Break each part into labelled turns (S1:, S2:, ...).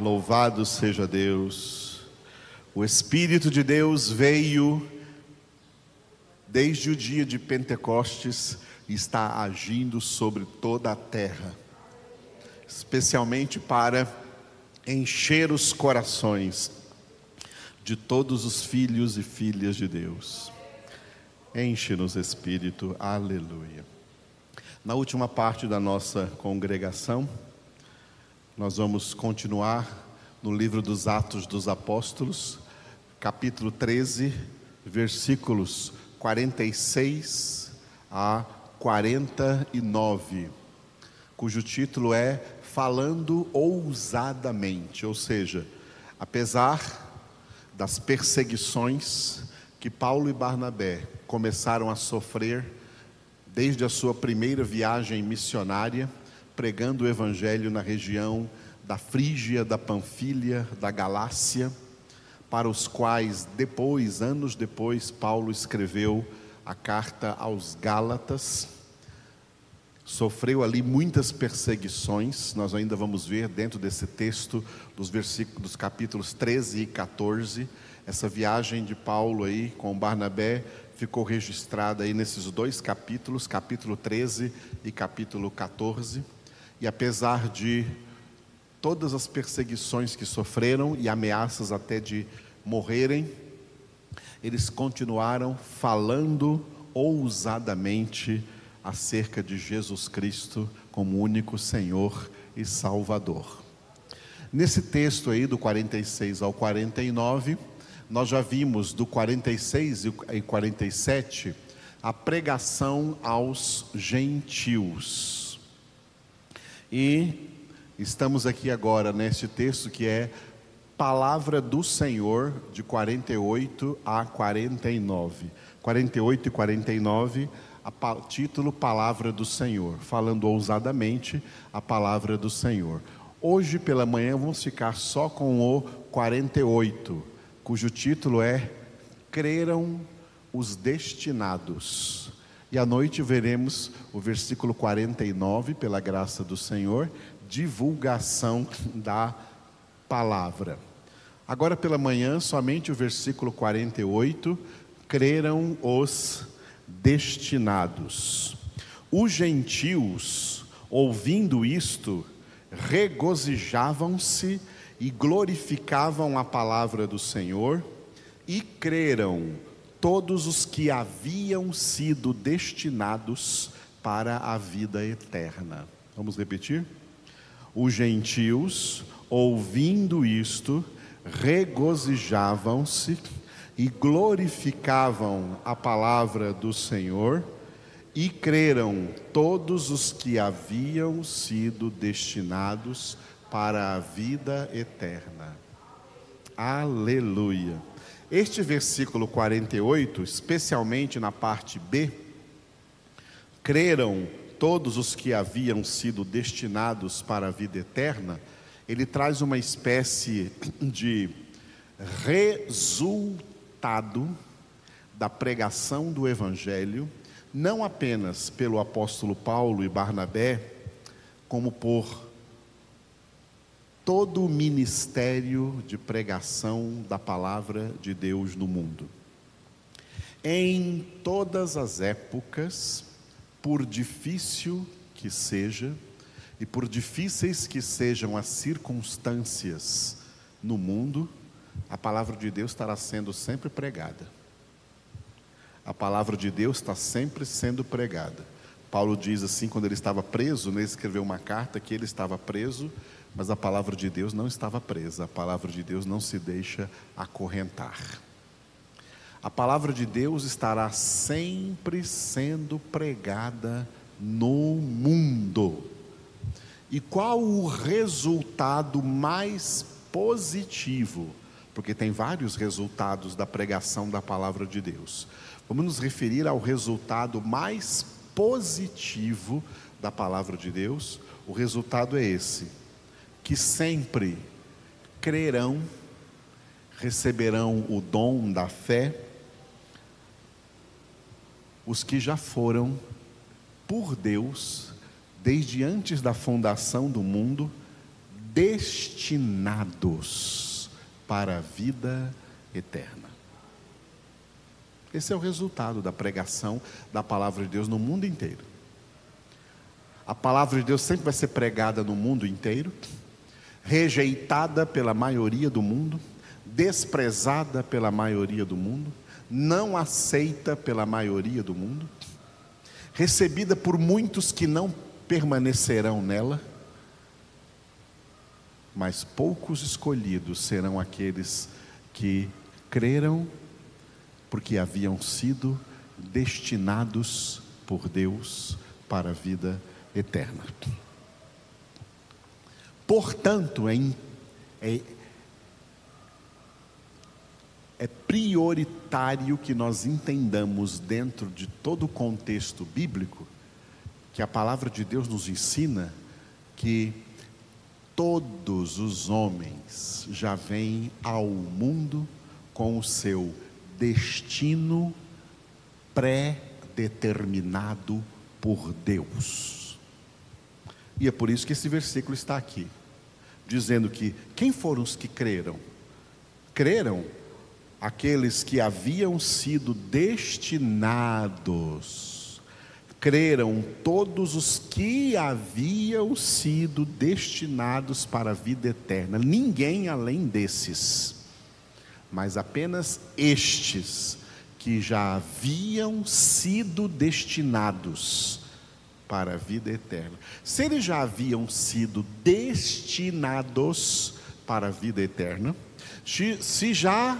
S1: Louvado seja Deus. O Espírito de Deus veio desde o dia de Pentecostes e está agindo sobre toda a terra, especialmente para encher os corações de todos os filhos e filhas de Deus. Enche-nos, Espírito, aleluia. Na última parte da nossa congregação, nós vamos continuar no livro dos Atos dos Apóstolos, capítulo 13, versículos 46 a 49, cujo título é Falando ousadamente, ou seja, apesar das perseguições que Paulo e Barnabé começaram a sofrer desde a sua primeira viagem missionária, pregando o Evangelho na região da Frígia, da Panfilha, da Galácia, para os quais depois, anos depois, Paulo escreveu a carta aos Gálatas. Sofreu ali muitas perseguições, nós ainda vamos ver dentro desse texto, dos versículos, dos capítulos 13 e 14, essa viagem de Paulo aí com Barnabé ficou registrada aí nesses dois capítulos, capítulo 13 e capítulo 14. E apesar de todas as perseguições que sofreram e ameaças até de morrerem, eles continuaram falando ousadamente acerca de Jesus Cristo como único Senhor e Salvador. Nesse texto aí, do 46 ao 49, nós já vimos do 46 e 47 a pregação aos gentios. E estamos aqui agora neste texto que é Palavra do Senhor, de 48 a 49. 48 e 49, a título Palavra do Senhor, falando ousadamente a palavra do Senhor. Hoje pela manhã vamos ficar só com o 48, cujo título é Creram os Destinados. E à noite veremos o versículo 49, pela graça do Senhor, divulgação da palavra. Agora pela manhã, somente o versículo 48, creram os destinados. Os gentios, ouvindo isto, regozijavam-se e glorificavam a palavra do Senhor e creram todos os que haviam sido destinados para a vida eterna. Vamos repetir? Os gentios, ouvindo isto, regozijavam-se e glorificavam a palavra do Senhor e creram todos os que haviam sido destinados para a vida eterna. Aleluia. Este versículo 48, especialmente na parte B, creram todos os que haviam sido destinados para a vida eterna, ele traz uma espécie de resultado da pregação do Evangelho, não apenas pelo apóstolo Paulo e Barnabé, como por todo o ministério de pregação da palavra de Deus no mundo. Em todas as épocas, por difícil que seja, e por difíceis que sejam as circunstâncias no mundo, a palavra de Deus estará sendo sempre pregada. A palavra de Deus está sempre sendo pregada. Paulo diz assim, quando ele estava preso, ele escreveu uma carta que ele estava preso mas a palavra de Deus não estava presa, a palavra de Deus não se deixa acorrentar. A palavra de Deus estará sempre sendo pregada no mundo. E qual o resultado mais positivo? Porque tem vários resultados da pregação da palavra de Deus. Vamos nos referir ao resultado mais positivo da palavra de Deus. O resultado é esse: que sempre crerão, receberão o dom da fé, os que já foram, por Deus, desde antes da fundação do mundo, destinados para a vida eterna. Esse é o resultado da pregação da palavra de Deus no mundo inteiro. A palavra de Deus sempre vai ser pregada no mundo inteiro, rejeitada pela maioria do mundo, desprezada pela maioria do mundo, não aceita pela maioria do mundo, recebida por muitos que não permanecerão nela, mas poucos escolhidos serão aqueles que creram porque haviam sido destinados por Deus para a vida eterna. Portanto, é, é, é prioritário que nós entendamos, dentro de todo o contexto bíblico, que a palavra de Deus nos ensina que todos os homens já vêm ao mundo com o seu destino pré-determinado por Deus. E é por isso que esse versículo está aqui, dizendo que quem foram os que creram? Creram aqueles que haviam sido destinados, creram todos os que haviam sido destinados para a vida eterna, ninguém além desses mas apenas estes que já haviam sido destinados para a vida eterna. Se eles já haviam sido destinados para a vida eterna, se já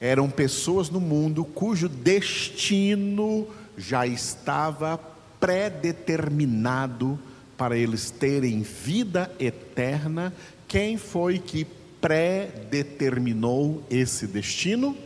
S1: eram pessoas no mundo cujo destino já estava predeterminado para eles terem vida eterna, quem foi que predeterminou esse destino?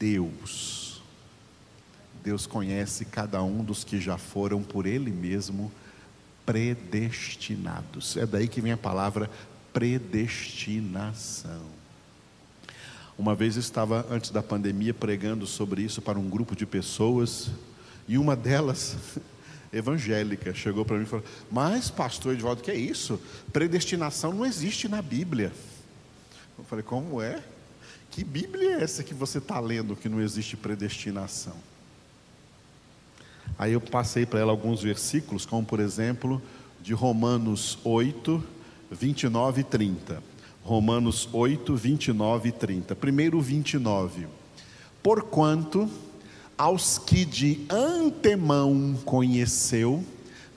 S1: Deus. Deus conhece cada um dos que já foram por Ele mesmo predestinados. É daí que vem a palavra predestinação. Uma vez estava, antes da pandemia, pregando sobre isso para um grupo de pessoas, e uma delas evangélica chegou para mim e falou: Mas, pastor Edvaldo, que é isso? Predestinação não existe na Bíblia. Eu falei: Como é? Que Bíblia é essa que você está lendo que não existe predestinação? Aí eu passei para ela alguns versículos, como por exemplo, de Romanos 8, 29 e 30. Romanos 8, 29 e 30. Primeiro 29. Porquanto aos que de antemão conheceu,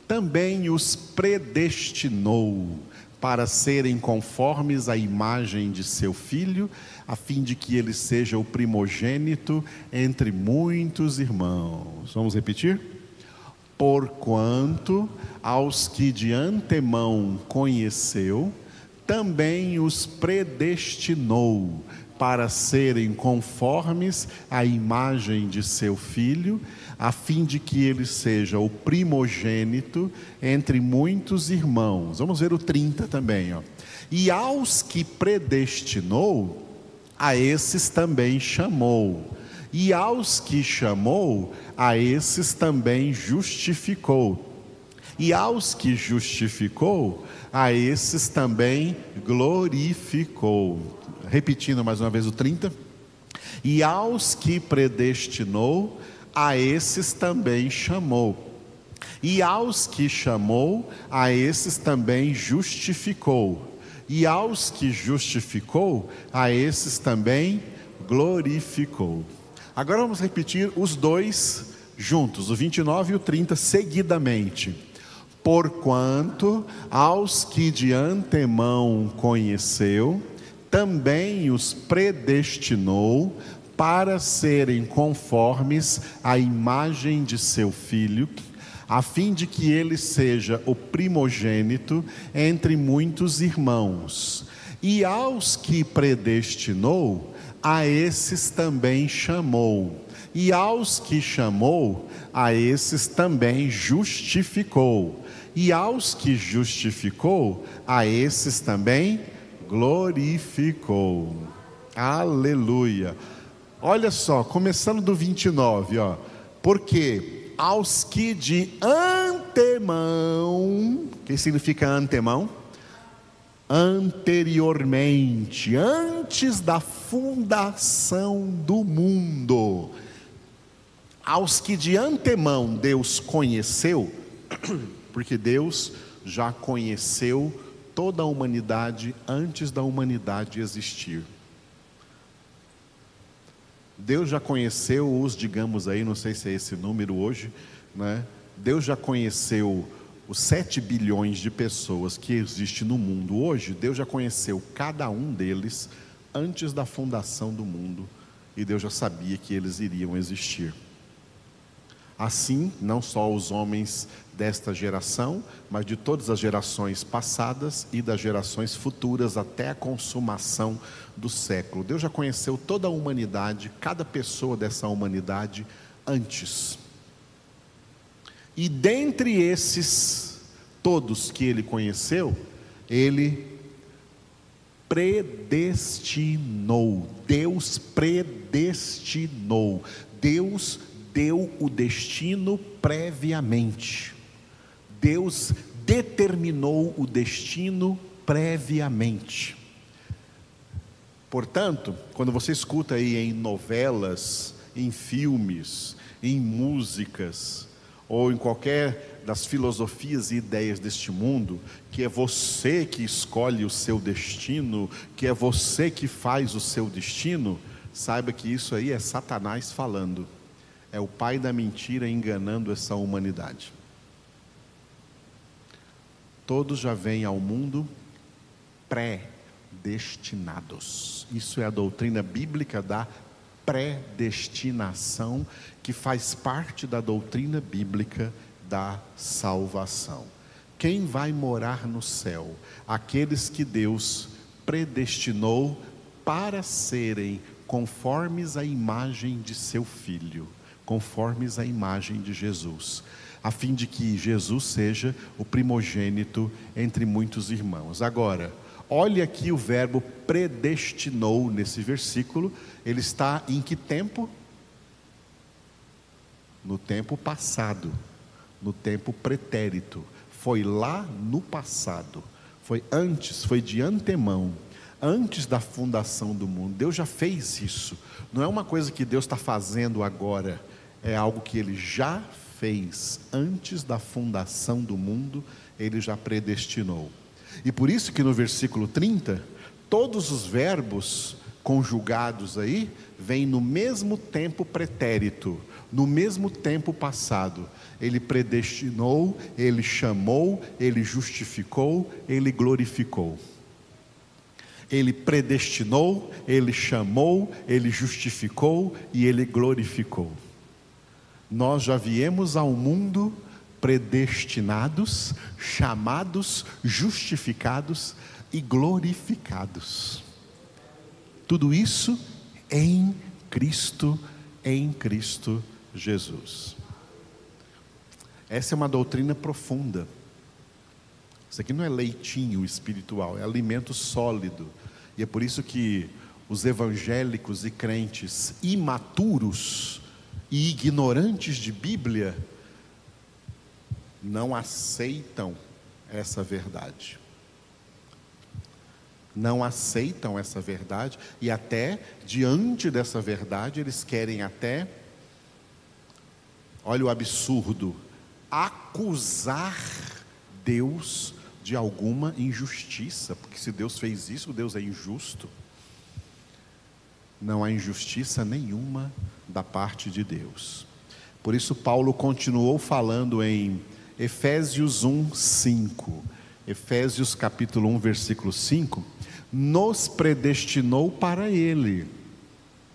S1: também os predestinou para serem conformes à imagem de seu filho, a fim de que ele seja o primogênito entre muitos irmãos. Vamos repetir? Porquanto aos que de antemão conheceu, também os predestinou para serem conformes à imagem de seu filho, a fim de que ele seja o primogênito entre muitos irmãos. Vamos ver o 30 também, ó. E aos que predestinou, a esses também chamou. E aos que chamou, a esses também justificou. E aos que justificou, a esses também glorificou repetindo mais uma vez o 30. E aos que predestinou, a esses também chamou. E aos que chamou, a esses também justificou. E aos que justificou, a esses também glorificou. Agora vamos repetir os dois juntos, o 29 e o 30 seguidamente. Porquanto aos que de antemão conheceu, também os predestinou para serem conformes à imagem de seu filho, a fim de que ele seja o primogênito entre muitos irmãos. E aos que predestinou, a esses também chamou. E aos que chamou, a esses também justificou. E aos que justificou, a esses também glorificou. Aleluia. Olha só, começando do 29, ó. Porque aos que de antemão que significa antemão? Anteriormente, antes da fundação do mundo, aos que de antemão Deus conheceu, porque Deus já conheceu toda a humanidade antes da humanidade existir. Deus já conheceu os, digamos aí, não sei se é esse número hoje, né? Deus já conheceu os 7 bilhões de pessoas que existem no mundo hoje, Deus já conheceu cada um deles antes da fundação do mundo e Deus já sabia que eles iriam existir. Assim, não só os homens desta geração, mas de todas as gerações passadas e das gerações futuras até a consumação do século. Deus já conheceu toda a humanidade, cada pessoa dessa humanidade antes. E dentre esses todos que ele conheceu, ele predestinou. Deus predestinou. Deus deu o destino previamente. Deus determinou o destino previamente. Portanto, quando você escuta aí em novelas, em filmes, em músicas, ou em qualquer das filosofias e ideias deste mundo, que é você que escolhe o seu destino, que é você que faz o seu destino, saiba que isso aí é Satanás falando é o pai da mentira enganando essa humanidade. Todos já vêm ao mundo predestinados. Isso é a doutrina bíblica da predestinação, que faz parte da doutrina bíblica da salvação. Quem vai morar no céu? Aqueles que Deus predestinou para serem conformes à imagem de seu filho conformes à imagem de Jesus, a fim de que Jesus seja o primogênito entre muitos irmãos. Agora, olhe aqui o verbo predestinou nesse versículo, ele está em que tempo? No tempo passado, no tempo pretérito. Foi lá no passado, foi antes, foi de antemão antes da fundação do mundo. Deus já fez isso. Não é uma coisa que Deus está fazendo agora é algo que ele já fez antes da fundação do mundo, ele já predestinou. E por isso que no versículo 30, todos os verbos conjugados aí vêm no mesmo tempo pretérito, no mesmo tempo passado. Ele predestinou, ele chamou, ele justificou, ele glorificou. Ele predestinou, ele chamou, ele justificou e ele glorificou nós já viemos ao mundo predestinados, chamados, justificados e glorificados. Tudo isso em Cristo, em Cristo Jesus. Essa é uma doutrina profunda. Isso aqui não é leitinho espiritual, é alimento sólido. E é por isso que os evangélicos e crentes imaturos e ignorantes de Bíblia não aceitam essa verdade. Não aceitam essa verdade e até diante dessa verdade eles querem até olha o absurdo, acusar Deus de alguma injustiça, porque se Deus fez isso, Deus é injusto não há injustiça nenhuma da parte de Deus. Por isso, Paulo continuou falando em Efésios 1, 5. Efésios capítulo 1, versículo 5. Nos predestinou para Ele,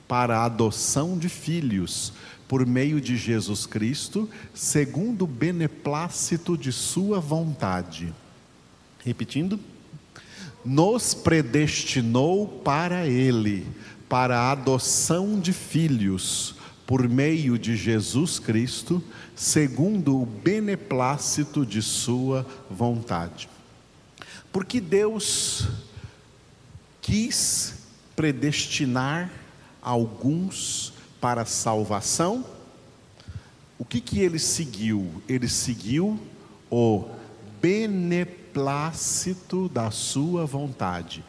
S1: para a adoção de filhos, por meio de Jesus Cristo, segundo o beneplácito de Sua vontade. Repetindo. Nos predestinou para Ele para a adoção de filhos por meio de Jesus Cristo, segundo o beneplácito de Sua vontade. Porque Deus quis predestinar alguns para salvação, o que, que ele seguiu? Ele seguiu o beneplácito da sua vontade.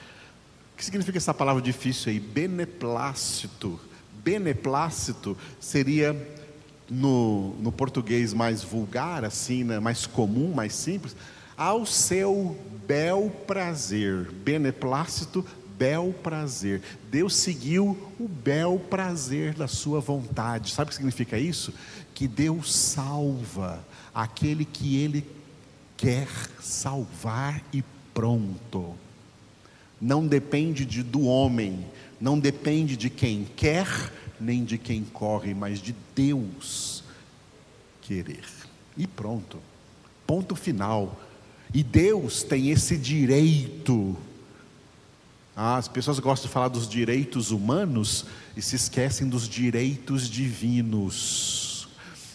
S1: O que significa essa palavra difícil aí? Beneplácito. Beneplácito seria no, no português mais vulgar, assim, né? mais comum, mais simples, ao seu bel prazer. Beneplácito, bel prazer. Deus seguiu o bel prazer da sua vontade. Sabe o que significa isso? Que Deus salva aquele que Ele quer salvar e pronto. Não depende de, do homem, não depende de quem quer, nem de quem corre, mas de Deus querer. E pronto. Ponto final. E Deus tem esse direito. As pessoas gostam de falar dos direitos humanos e se esquecem dos direitos divinos.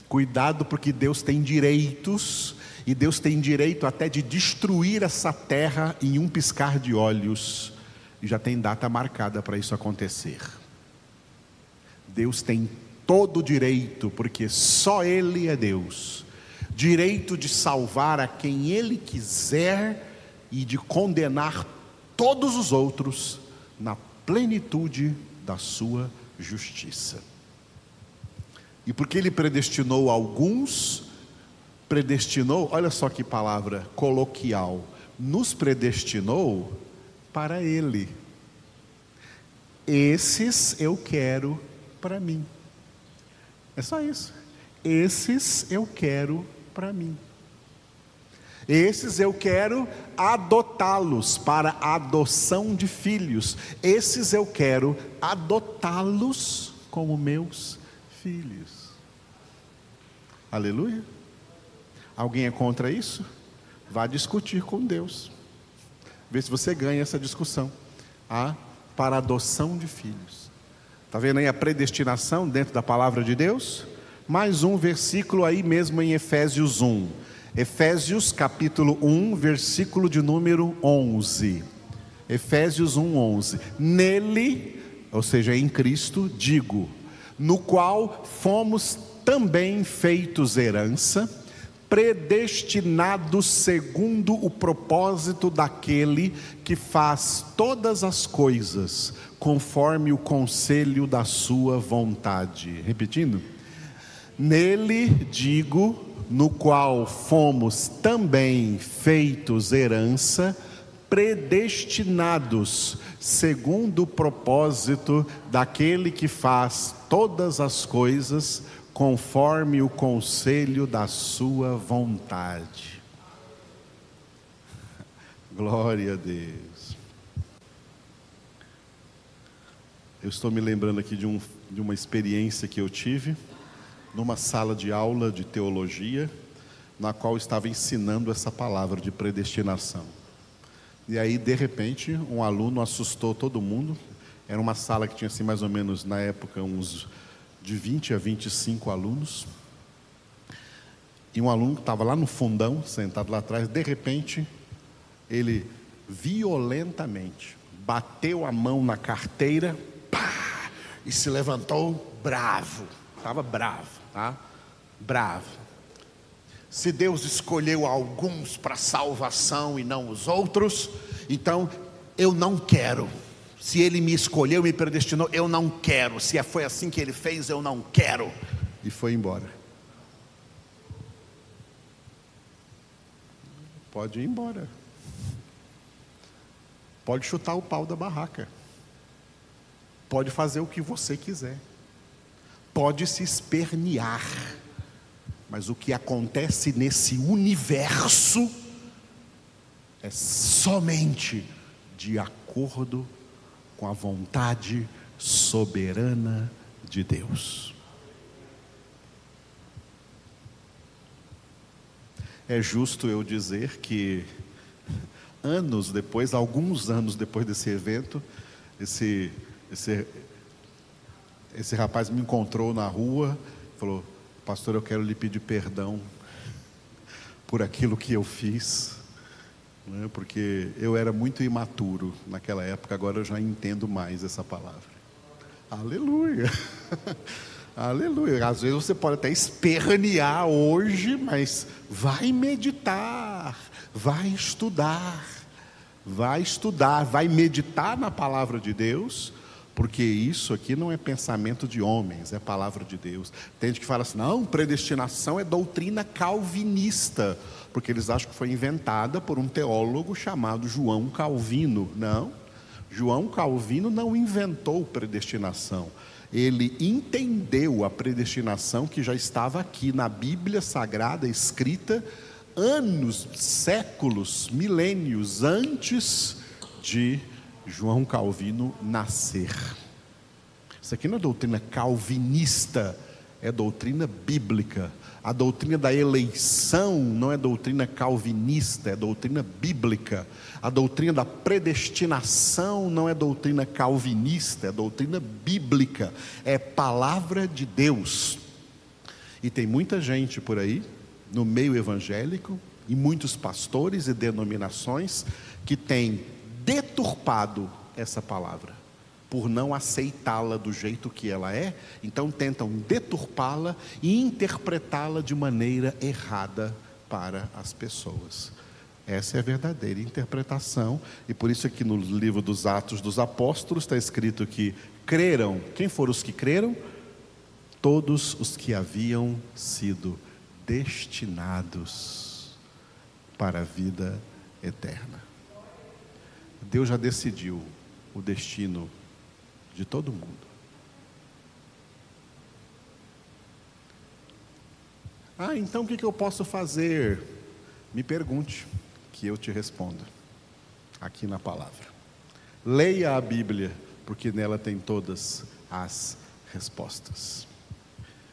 S1: Cuidado, porque Deus tem direitos, e Deus tem direito até de destruir essa terra em um piscar de olhos, e já tem data marcada para isso acontecer. Deus tem todo o direito, porque só Ele é Deus, direito de salvar a quem Ele quiser e de condenar todos os outros na plenitude da sua justiça. E porque Ele predestinou alguns, predestinou, olha só que palavra coloquial, nos predestinou para Ele. Esses eu quero para mim. É só isso. Esses eu quero para mim. Esses eu quero adotá-los para adoção de filhos. Esses eu quero adotá-los como meus filhos. Aleluia. Alguém é contra isso? Vá discutir com Deus. Vê se você ganha essa discussão. Ah, para adoção de filhos. Está vendo aí a predestinação dentro da palavra de Deus? Mais um versículo aí mesmo em Efésios 1. Efésios capítulo 1, versículo de número 11. Efésios 1, 11. Nele, ou seja, em Cristo, digo, no qual fomos também feitos herança, predestinados segundo o propósito daquele que faz todas as coisas conforme o conselho da sua vontade. Repetindo, nele digo, no qual fomos também feitos herança, predestinados, segundo o propósito daquele que faz todas as coisas conforme o conselho da sua vontade. Glória a Deus. Eu estou me lembrando aqui de, um, de uma experiência que eu tive numa sala de aula de teologia, na qual estava ensinando essa palavra de predestinação. E aí, de repente, um aluno assustou todo mundo. Era uma sala que tinha, assim, mais ou menos, na época, uns de 20 a 25 alunos. E um aluno que estava lá no fundão, sentado lá atrás, de repente, ele violentamente bateu a mão na carteira, pá, e se levantou bravo. Estava bravo, tá? Bravo. Se Deus escolheu alguns para salvação e não os outros, então eu não quero. Se Ele me escolheu, me predestinou, eu não quero. Se foi assim que Ele fez, eu não quero. E foi embora. Pode ir embora. Pode chutar o pau da barraca. Pode fazer o que você quiser. Pode se espernear. Mas o que acontece nesse universo é somente de acordo com a vontade soberana de Deus. É justo eu dizer que anos depois, alguns anos depois desse evento, esse esse, esse rapaz me encontrou na rua, falou: Pastor, eu quero lhe pedir perdão por aquilo que eu fiz, né? porque eu era muito imaturo naquela época, agora eu já entendo mais essa palavra. Aleluia! Aleluia. Às vezes você pode até espernear hoje, mas vai meditar, vai estudar, vai estudar, vai meditar na palavra de Deus, porque isso aqui não é pensamento de homens, é palavra de Deus. Tem gente que fala assim: não, predestinação é doutrina calvinista, porque eles acham que foi inventada por um teólogo chamado João Calvino. Não, João Calvino não inventou predestinação ele entendeu a predestinação que já estava aqui na Bíblia Sagrada, escrita anos, séculos, milênios antes de João Calvino nascer. Isso aqui não é doutrina calvinista, é doutrina bíblica. A doutrina da eleição não é doutrina calvinista, é doutrina bíblica. A doutrina da predestinação não é doutrina calvinista, é doutrina bíblica, é palavra de Deus. E tem muita gente por aí, no meio evangélico, e muitos pastores e denominações que têm deturpado essa palavra por não aceitá-la do jeito que ela é, então tentam deturpá-la e interpretá-la de maneira errada para as pessoas. Essa é a verdadeira interpretação, e por isso aqui no livro dos Atos dos Apóstolos está escrito que creram, quem foram os que creram? Todos os que haviam sido destinados para a vida eterna. Deus já decidiu o destino de todo mundo. Ah, então o que eu posso fazer? Me pergunte, que eu te respondo, aqui na palavra. Leia a Bíblia, porque nela tem todas as respostas.